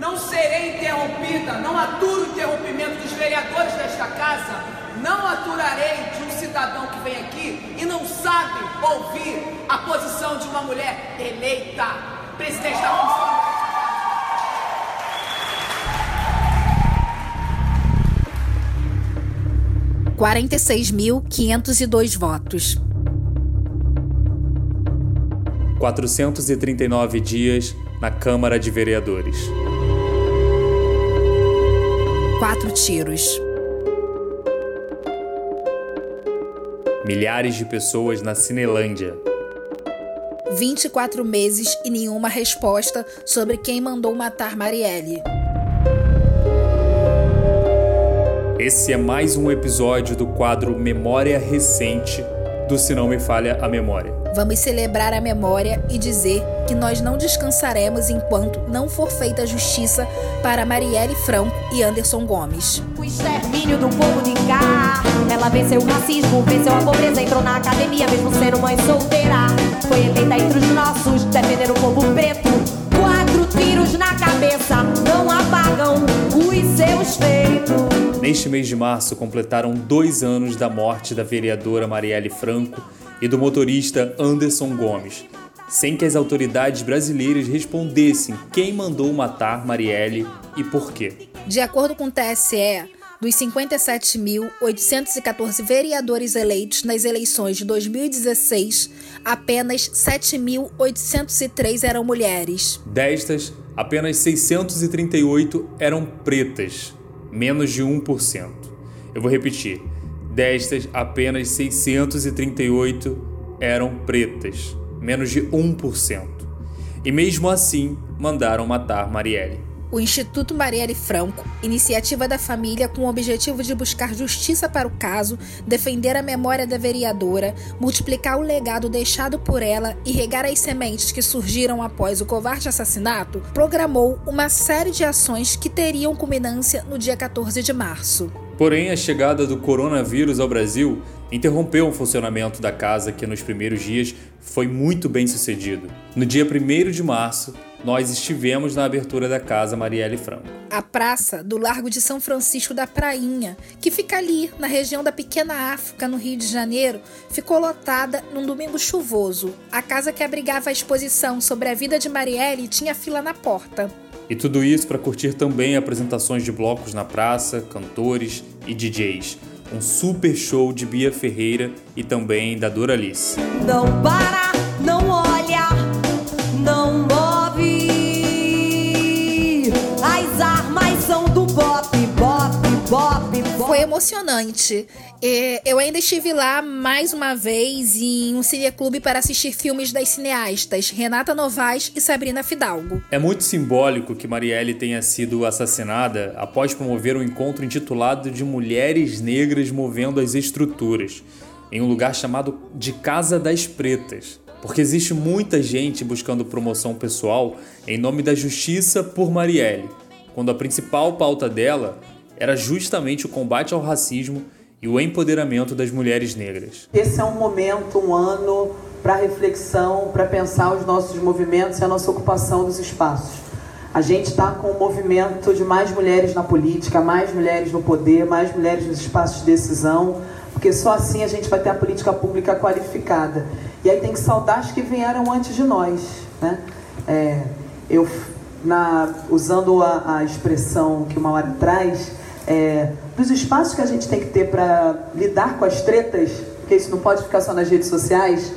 Não serei interrompida, não aturo o interrompimento dos vereadores desta casa, não aturarei de um cidadão que vem aqui e não sabe ouvir a posição de uma mulher eleita, presidente da Comissão. Quarenta e seis mil quinhentos e dois votos. 439 dias na Câmara de Vereadores. Quatro tiros. Milhares de pessoas na Cinelândia. 24 meses e nenhuma resposta sobre quem mandou matar Marielle. Esse é mais um episódio do quadro Memória Recente do Se Não Me Falha a Memória. Vamos celebrar a memória e dizer que nós não descansaremos enquanto não for feita justiça para Marielle Franco e Anderson Gomes. O extermínio do povo de cá. Ela venceu o racismo, venceu a pobreza, entrou na academia, mesmo sendo mãe solteira. Foi eleita entre os nossos, defender o povo preto. Quatro tiros na cabeça não apagam os seus feitos. Neste mês de março, completaram dois anos da morte da vereadora Marielle Franco e do motorista Anderson Gomes, sem que as autoridades brasileiras respondessem quem mandou matar Marielle e por quê. De acordo com o TSE, dos 57.814 vereadores eleitos nas eleições de 2016, apenas 7.803 eram mulheres. Destas, apenas 638 eram pretas, menos de 1%. Eu vou repetir. Destas, apenas 638 eram pretas, menos de 1%. E mesmo assim, mandaram matar Marielle. O Instituto Marielle Franco, iniciativa da família com o objetivo de buscar justiça para o caso, defender a memória da vereadora, multiplicar o legado deixado por ela e regar as sementes que surgiram após o covarde assassinato, programou uma série de ações que teriam culminância no dia 14 de março. Porém, a chegada do coronavírus ao Brasil interrompeu o funcionamento da casa que nos primeiros dias foi muito bem sucedido. No dia 1 de março, nós estivemos na abertura da Casa Marielle Franco. A praça do Largo de São Francisco da Prainha, que fica ali na região da Pequena África, no Rio de Janeiro, ficou lotada num domingo chuvoso. A casa que abrigava a exposição sobre a vida de Marielle tinha fila na porta. E tudo isso para curtir também apresentações de blocos na praça, cantores e DJs. Um super show de Bia Ferreira e também da Doralice. Não para, não olha, não move. Emocionante. É, Eu ainda estive lá mais uma vez em um cineclube para assistir filmes das cineastas Renata Novaes e Sabrina Fidalgo. É muito simbólico que Marielle tenha sido assassinada após promover um encontro intitulado de Mulheres Negras Movendo as Estruturas, em um lugar chamado de Casa das Pretas. Porque existe muita gente buscando promoção pessoal em nome da justiça por Marielle, quando a principal pauta dela era justamente o combate ao racismo e o empoderamento das mulheres negras. Esse é um momento, um ano para reflexão, para pensar os nossos movimentos e a nossa ocupação dos espaços. A gente está com um movimento de mais mulheres na política, mais mulheres no poder, mais mulheres nos espaços de decisão, porque só assim a gente vai ter a política pública qualificada. E aí tem que saudar as que vieram antes de nós. Né? É, eu, na, usando a, a expressão que uma hora traz, é, dos espaços que a gente tem que ter para lidar com as tretas, porque isso não pode ficar só nas redes sociais,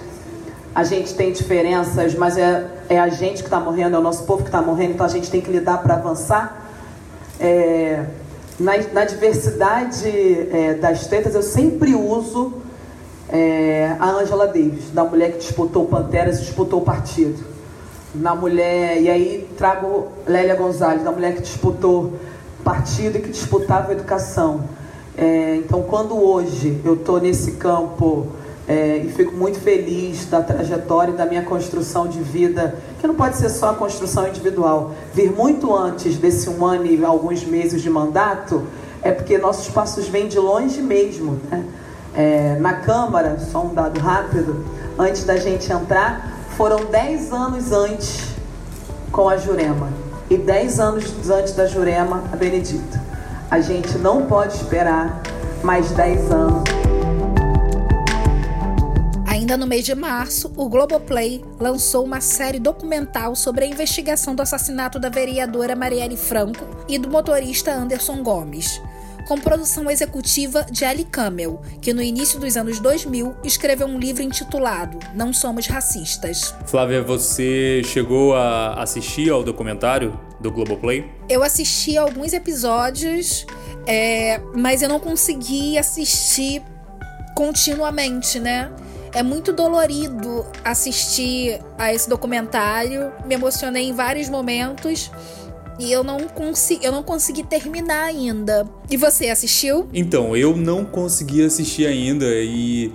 a gente tem diferenças, mas é, é a gente que está morrendo, é o nosso povo que está morrendo, então a gente tem que lidar para avançar. É, na, na, diversidade é, das tretas, eu sempre uso é, a Angela Davis, da mulher que disputou Panteras e disputou o partido. Na mulher, e aí trago Lélia Gonzalez, da mulher que disputou partido que disputava educação. É, então, quando hoje eu estou nesse campo é, e fico muito feliz da trajetória e da minha construção de vida, que não pode ser só a construção individual, vir muito antes desse um ano e alguns meses de mandato, é porque nossos passos vêm de longe mesmo. Né? É, na Câmara, só um dado rápido, antes da gente entrar, foram 10 anos antes com a Jurema. E 10 anos antes da Jurema, a Benedito. A gente não pode esperar mais 10 anos. Ainda no mês de março, o Globoplay lançou uma série documental sobre a investigação do assassinato da vereadora Marielle Franco e do motorista Anderson Gomes, com produção executiva de Ali Camel, que no início dos anos 2000 escreveu um livro intitulado Não Somos Racistas. Flávia, você chegou a assistir ao documentário do Globoplay? Eu assisti alguns episódios, é, mas eu não consegui assistir continuamente, né? É muito dolorido assistir a esse documentário. Me emocionei em vários momentos. E eu não, consegui, eu não consegui terminar ainda. E você assistiu? Então, eu não consegui assistir ainda. E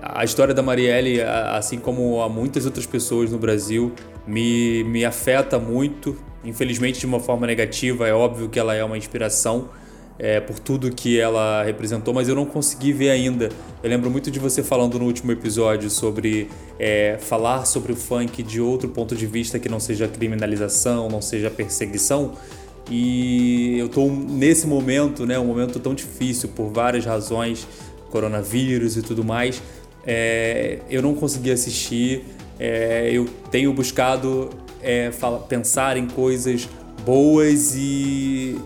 a história da Marielle, assim como a muitas outras pessoas no Brasil, me, me afeta muito. Infelizmente, de uma forma negativa. É óbvio que ela é uma inspiração é, por tudo que ela representou, mas eu não consegui ver ainda. Eu lembro muito de você falando no último episódio sobre é, falar sobre o funk de outro ponto de vista que não seja criminalização, não seja perseguição. E eu estou nesse momento, né, um momento tão difícil por várias razões, coronavírus e tudo mais. É, eu não consegui assistir. É, eu tenho buscado é, pensar em coisas boas e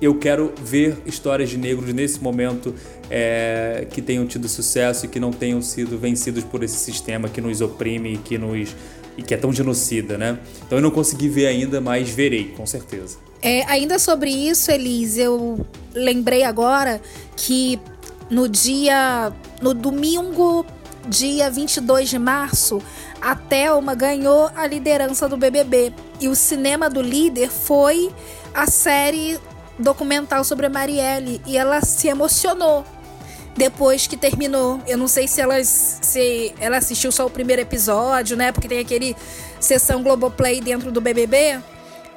eu quero ver histórias de negros nesse momento é, que tenham tido sucesso e que não tenham sido vencidos por esse sistema que nos oprime e que nos e que é tão genocida, né? Então eu não consegui ver ainda, mas verei, com certeza. É, ainda sobre isso, Elise, eu lembrei agora que no dia. no domingo, dia 22 de março, a Thelma ganhou a liderança do BBB. E o cinema do líder foi a série documental sobre a Marielle e ela se emocionou depois que terminou. Eu não sei se ela, se ela assistiu só o primeiro episódio, né? Porque tem aquele sessão Globoplay dentro do BBB.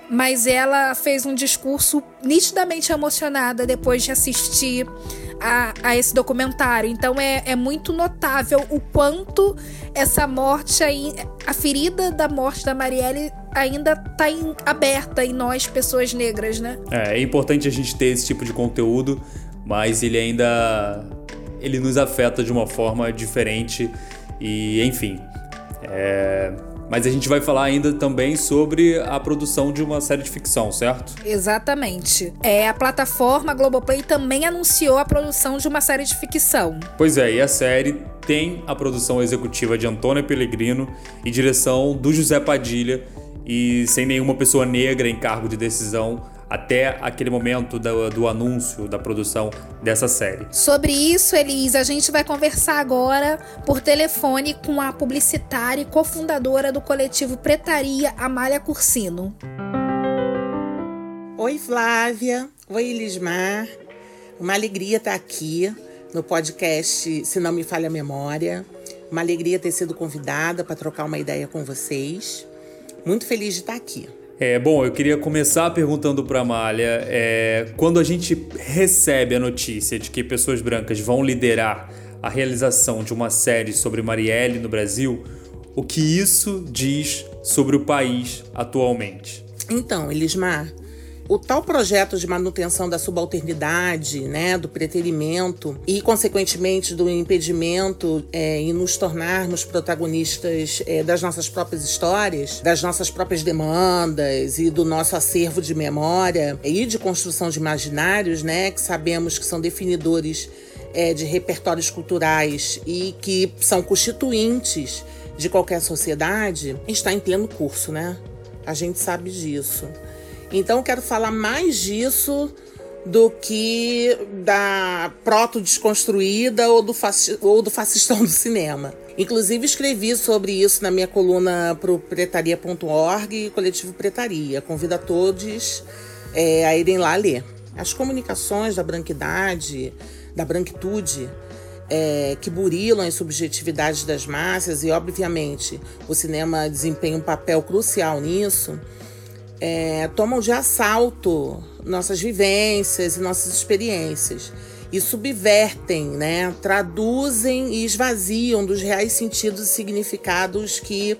Mas ela fez um discurso nitidamente emocionada depois de assistir a, a esse documentário. Então é, é muito notável o quanto essa morte aí, a ferida da morte da Marielle ainda está aberta em nós, pessoas negras, né? É, é importante a gente ter esse tipo de conteúdo, mas ele ainda ele nos afeta de uma forma diferente e enfim. É, mas a gente vai falar ainda também sobre a produção de uma série de ficção, certo? Exatamente. É, a plataforma Globoplay também anunciou a produção de uma série de ficção. Pois é, e a série tem a produção executiva de Antônia Pellegrino e direção do José Padilha, e sem nenhuma pessoa negra em cargo de decisão até aquele momento do, do, anúncio da produção dessa série. Sobre isso, Elisa, a gente vai conversar agora por telefone com a publicitária e cofundadora do coletivo Pretaria, Amália Cursino. Oi, Flávia. Oi, Elismar. Uma alegria estar aqui no podcast Se Não Me Falha a Memória. Uma alegria ter sido convidada para trocar uma ideia com vocês. Muito feliz de estar aqui. É, bom, eu queria começar perguntando para a Amália, é, quando a gente recebe a notícia de que pessoas brancas vão liderar a realização de uma série sobre Marielle no Brasil, o que isso diz sobre o país atualmente? Então, Elismar, o tal projeto de manutenção da subalternidade, né, do preterimento e, consequentemente, do impedimento é, em nos tornarmos protagonistas é, das nossas próprias histórias, das nossas próprias demandas e do nosso acervo de memória e de construção de imaginários, né, que sabemos que são definidores é, de repertórios culturais e que são constituintes de qualquer sociedade, está em pleno curso, né? A gente sabe disso. Então quero falar mais disso do que da proto-desconstruída ou, do ou do fascistão do cinema. Inclusive escrevi sobre isso na minha coluna pro pretaria.org e coletivo Pretaria. Convido a todos é, a irem lá ler. As comunicações da branquidade, da branquitude, é, que burilam as subjetividades das massas e, obviamente, o cinema desempenha um papel crucial nisso é, tomam de assalto nossas vivências e nossas experiências e subvertem, né, traduzem e esvaziam dos reais sentidos e significados que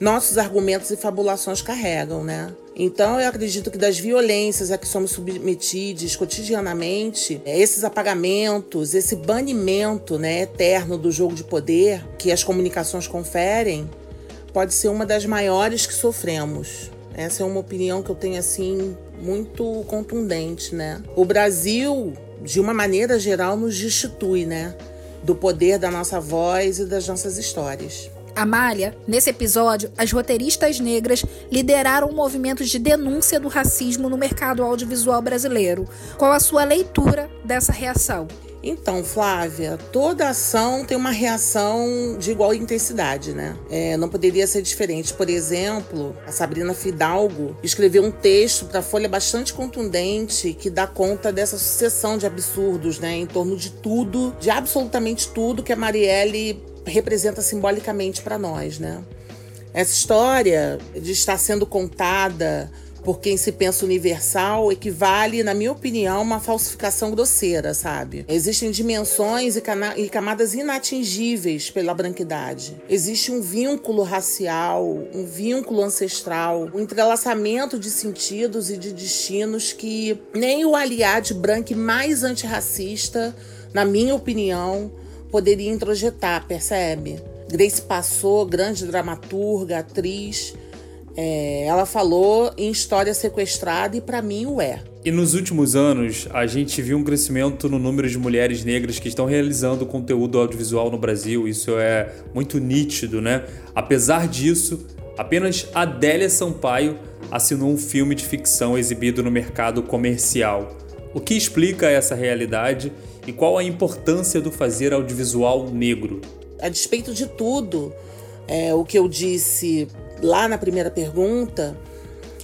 nossos argumentos e fabulações carregam, né? Então, eu acredito que das violências a que somos submetidos cotidianamente, é, esses apagamentos, esse banimento né, eterno do jogo de poder que as comunicações conferem, pode ser uma das maiores que sofremos. Essa é uma opinião que eu tenho assim muito contundente, né? O Brasil, de uma maneira geral, nos destitui, né? Do poder da nossa voz e das nossas histórias. Amália, nesse episódio, as roteiristas negras lideraram movimentos de denúncia do racismo no mercado audiovisual brasileiro. Qual a sua leitura dessa reação? Então, Flávia, toda ação tem uma reação de igual intensidade, né? É, não poderia ser diferente. Por exemplo, a Sabrina Fidalgo escreveu um texto para a Folha bastante contundente que dá conta dessa sucessão de absurdos, né? Em torno de tudo, de absolutamente tudo que a Marielle representa simbolicamente para nós, né? Essa história de estar sendo contada por quem se pensa universal equivale, na minha opinião, a uma falsificação grosseira, sabe? Existem dimensões e, e, camadas inatingíveis pela branquidade. Existe um vínculo racial, um vínculo ancestral, um entrelaçamento de sentidos e de destinos que nem o aliado branco mais antirracista, na minha opinião, poderia introjetar, percebe? Grace passou, grande dramaturga, atriz, é, ela falou em História Sequestrada e para mim o é. E nos últimos anos, a gente viu um crescimento no número de mulheres negras que estão realizando conteúdo audiovisual no Brasil. Isso é muito nítido, né? Apesar disso, apenas Adélia Sampaio assinou um filme de ficção exibido no mercado comercial. O que explica essa realidade e qual a importância do fazer audiovisual negro? A despeito de tudo, é, o que eu disse lá na primeira pergunta,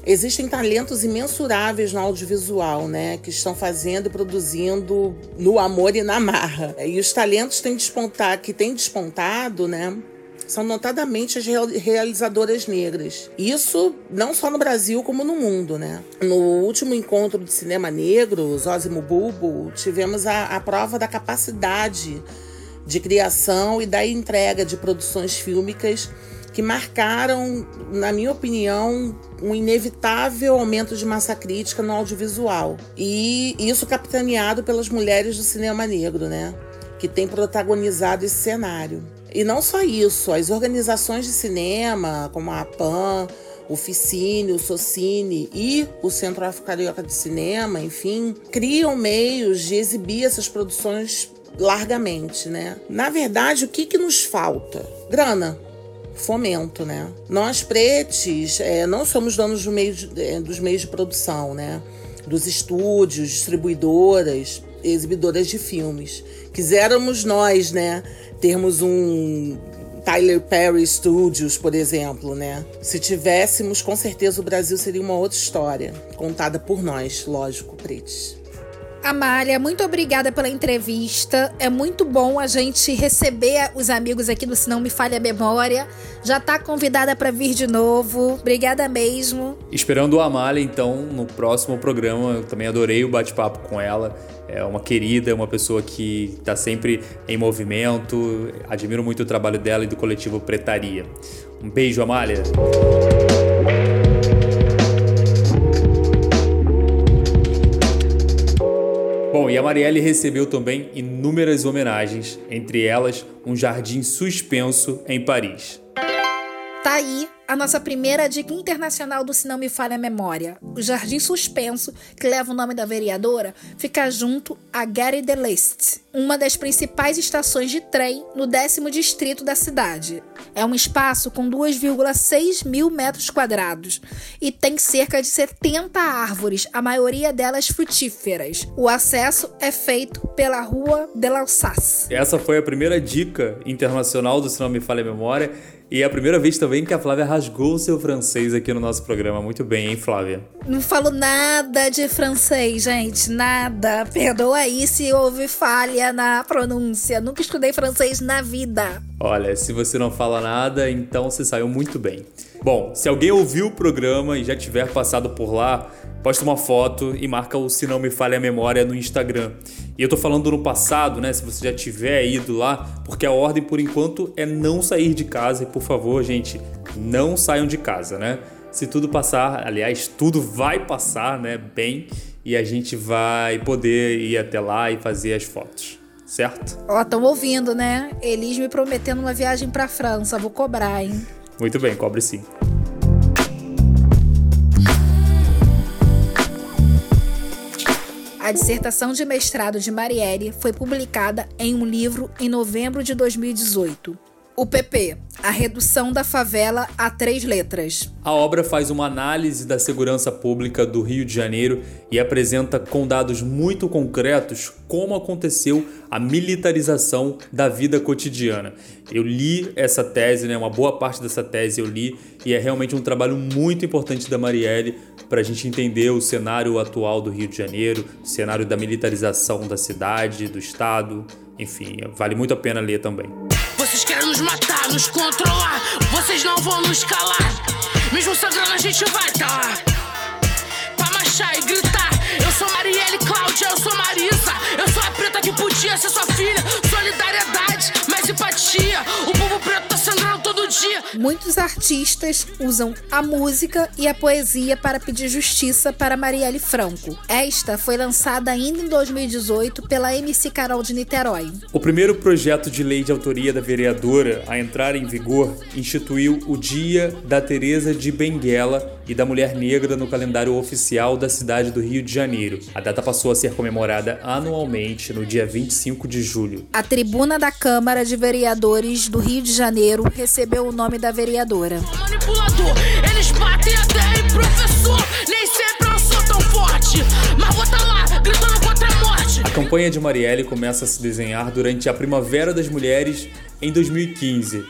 existem talentos imensuráveis no audiovisual, né, que estão fazendo e produzindo no amor e na marra. E os talentos têm despontar, que têm despontado, né, são notadamente as realizadoras negras. Isso não só no Brasil como no mundo, né? No último encontro de cinema negro, Zózimo Bulbo, tivemos a, a prova da capacidade de criação e da entrega de produções fílmicas que marcaram, na minha opinião, um inevitável aumento de massa crítica no audiovisual. E isso capitaneado pelas mulheres do cinema negro, né? Que tem protagonizado esse cenário. E não só isso, as organizações de cinema, como a PAN, o Ficine, o Socine e o Centro Afro-Carioca de Cinema, enfim, criam meios de exibir essas produções largamente, né? Na verdade, o que, que nos falta? Grana fomento, né? Nós pretes é, não somos donos do meio de, é, dos meios de produção, né? Dos estúdios, distribuidoras, exibidoras de filmes. Quiséramos nós, né? Termos um Tyler Perry Studios, por exemplo, né? Se tivéssemos, com certeza o Brasil seria uma outra história, contada por nós, lógico, pretes. Amália, muito obrigada pela entrevista. É muito bom a gente receber os amigos aqui do Se Não Me Falha a Memória. Já tá convidada para vir de novo. Obrigada mesmo. Esperando a Amália, então, no próximo programa. Eu também adorei o bate-papo com ela. É uma querida, uma pessoa que está sempre em movimento. Admiro muito o trabalho dela e do coletivo Pretaria. Um beijo, Amália. Bom, e a Marielle recebeu também inúmeras homenagens, entre elas um jardim suspenso em Paris. Tá aí a nossa primeira dica internacional do Se Não Me Falha a Memória. O Jardim Suspenso, que leva o nome da vereadora, fica junto a Gare de l'Est, uma das principais estações de trem no décimo distrito da cidade. É um espaço com 2,6 mil metros quadrados e tem cerca de 70 árvores, a maioria delas frutíferas. O acesso é feito pela Rua de l'Alsace. Essa foi a primeira dica internacional do Se Não Me Falha a Memória e é a primeira vez também que a Flávia rasgou o seu francês aqui no nosso programa. Muito bem, hein, Flávia? Não falo nada de francês, gente. Nada. Perdoa aí se houve falha na pronúncia. Nunca estudei francês na vida. Olha, se você não fala nada, então você saiu muito bem. Bom, se alguém ouviu o programa e já tiver passado por lá, posta uma foto e marca o Se Não Me Falha a Memória no Instagram. E eu tô falando no passado, né? Se você já tiver ido lá, porque a ordem por enquanto é não sair de casa e por favor, gente, não saiam de casa, né? se tudo passar, aliás, tudo vai passar, né, bem, e a gente vai poder ir até lá e fazer as fotos. Certo? Ó, estão ouvindo, né? Elis me prometendo uma viagem pra França. Vou cobrar, hein? Muito bem, cobre sim. A dissertação de mestrado de Marielle foi publicada em um livro em novembro de 2018. O PP, a redução da favela a três letras. A obra faz uma análise da segurança pública do Rio de Janeiro e apresenta com dados muito concretos como aconteceu a militarização da vida cotidiana. Eu li essa tese, né, uma boa parte dessa tese eu li, e é realmente um trabalho muito importante da Marielle para a gente entender o cenário atual do Rio de Janeiro, o cenário da militarização da cidade, do estado, enfim, vale muito a pena ler também. Vocês querem nos matar, nos controlar. Vocês não vão nos calar. Mesmo sangrando, a gente vai tá lá. Pra marchar e gritar. Eu sou Marielle Cláudia, eu sou Marisa. Eu sou a preta que podia ser sua Muitos artistas usam a música e a poesia para pedir justiça para Marielle Franco. Esta foi lançada ainda em 2018 pela MC Carol de Niterói. O primeiro projeto de lei de autoria da vereadora a entrar em vigor instituiu o Dia da Teresa de Benguela e da Mulher Negra no calendário oficial da cidade do Rio de Janeiro. A data passou a ser comemorada anualmente no dia 25 de julho. A tribuna da Câmara de Vereadores do Rio de Janeiro recebeu o nome da vereadora. Manipulador, eles batem até em professor. Nem sempre eu sou tão forte. Mas vou tá lá, gritando contra a morte. A campanha de Marielle começa a se desenhar durante a Primavera das Mulheres em 2015.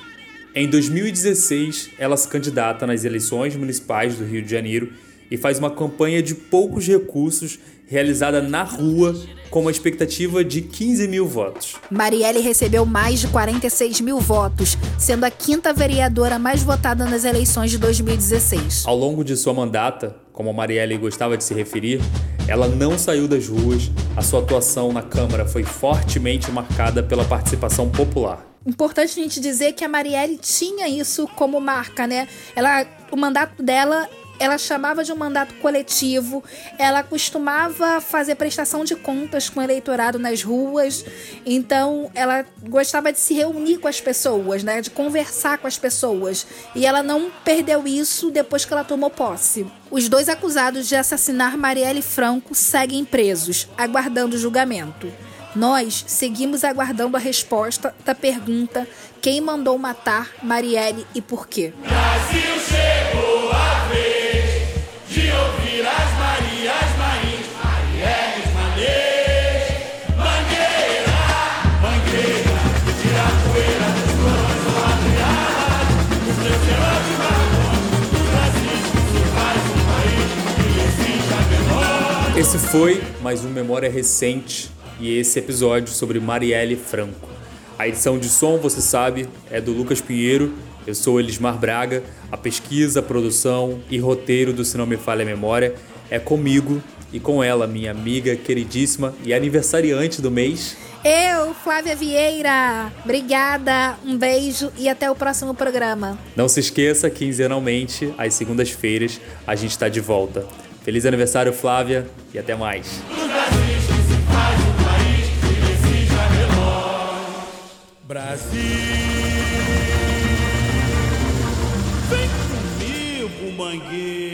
Em 2016, ela se candidata nas eleições municipais do Rio de Janeiro e faz uma campanha de poucos recursos realizada na rua com uma expectativa de 15 mil votos. Marielle recebeu mais de 46 mil votos, sendo a quinta vereadora mais votada nas eleições de 2016. Ao longo de sua mandata, como a Marielle gostava de se referir, ela não saiu das ruas, a sua atuação na Câmara foi fortemente marcada pela participação popular. Importante a gente dizer que a Marielle tinha isso como marca, né? Ela, o mandato dela ela chamava de um mandato coletivo, ela costumava fazer prestação de contas com o eleitorado nas ruas, então ela gostava de se reunir com as pessoas, né, de conversar com as pessoas, e ela não perdeu isso depois que ela tomou posse. Os dois acusados de assassinar Marielle Franco seguem presos, aguardando julgamento. Nós seguimos aguardando a resposta da pergunta: quem mandou matar Marielle e por quê? Brasil chegou a vez de ouvir as Marias Mains, Marielles Manês, Mangueira, Mangueira, tira a poeira dos ou abriadas, os de marrom, do Brasil se faz um país que existe a menor. Esse foi mais um Memória Recente e esse episódio sobre Marielle Franco. A edição de som, você sabe, é do Lucas Pinheiro. Eu sou Elismar Braga. A pesquisa, produção e roteiro do Se Não Me Falha a Memória é comigo e com ela, minha amiga queridíssima e aniversariante do mês. Eu, Flávia Vieira. Obrigada, um beijo e até o próximo programa. Não se esqueça, quinzenalmente, às segundas-feiras, a gente está de volta. Feliz aniversário, Flávia, e até mais. Brasil, vem comigo, Mangueira.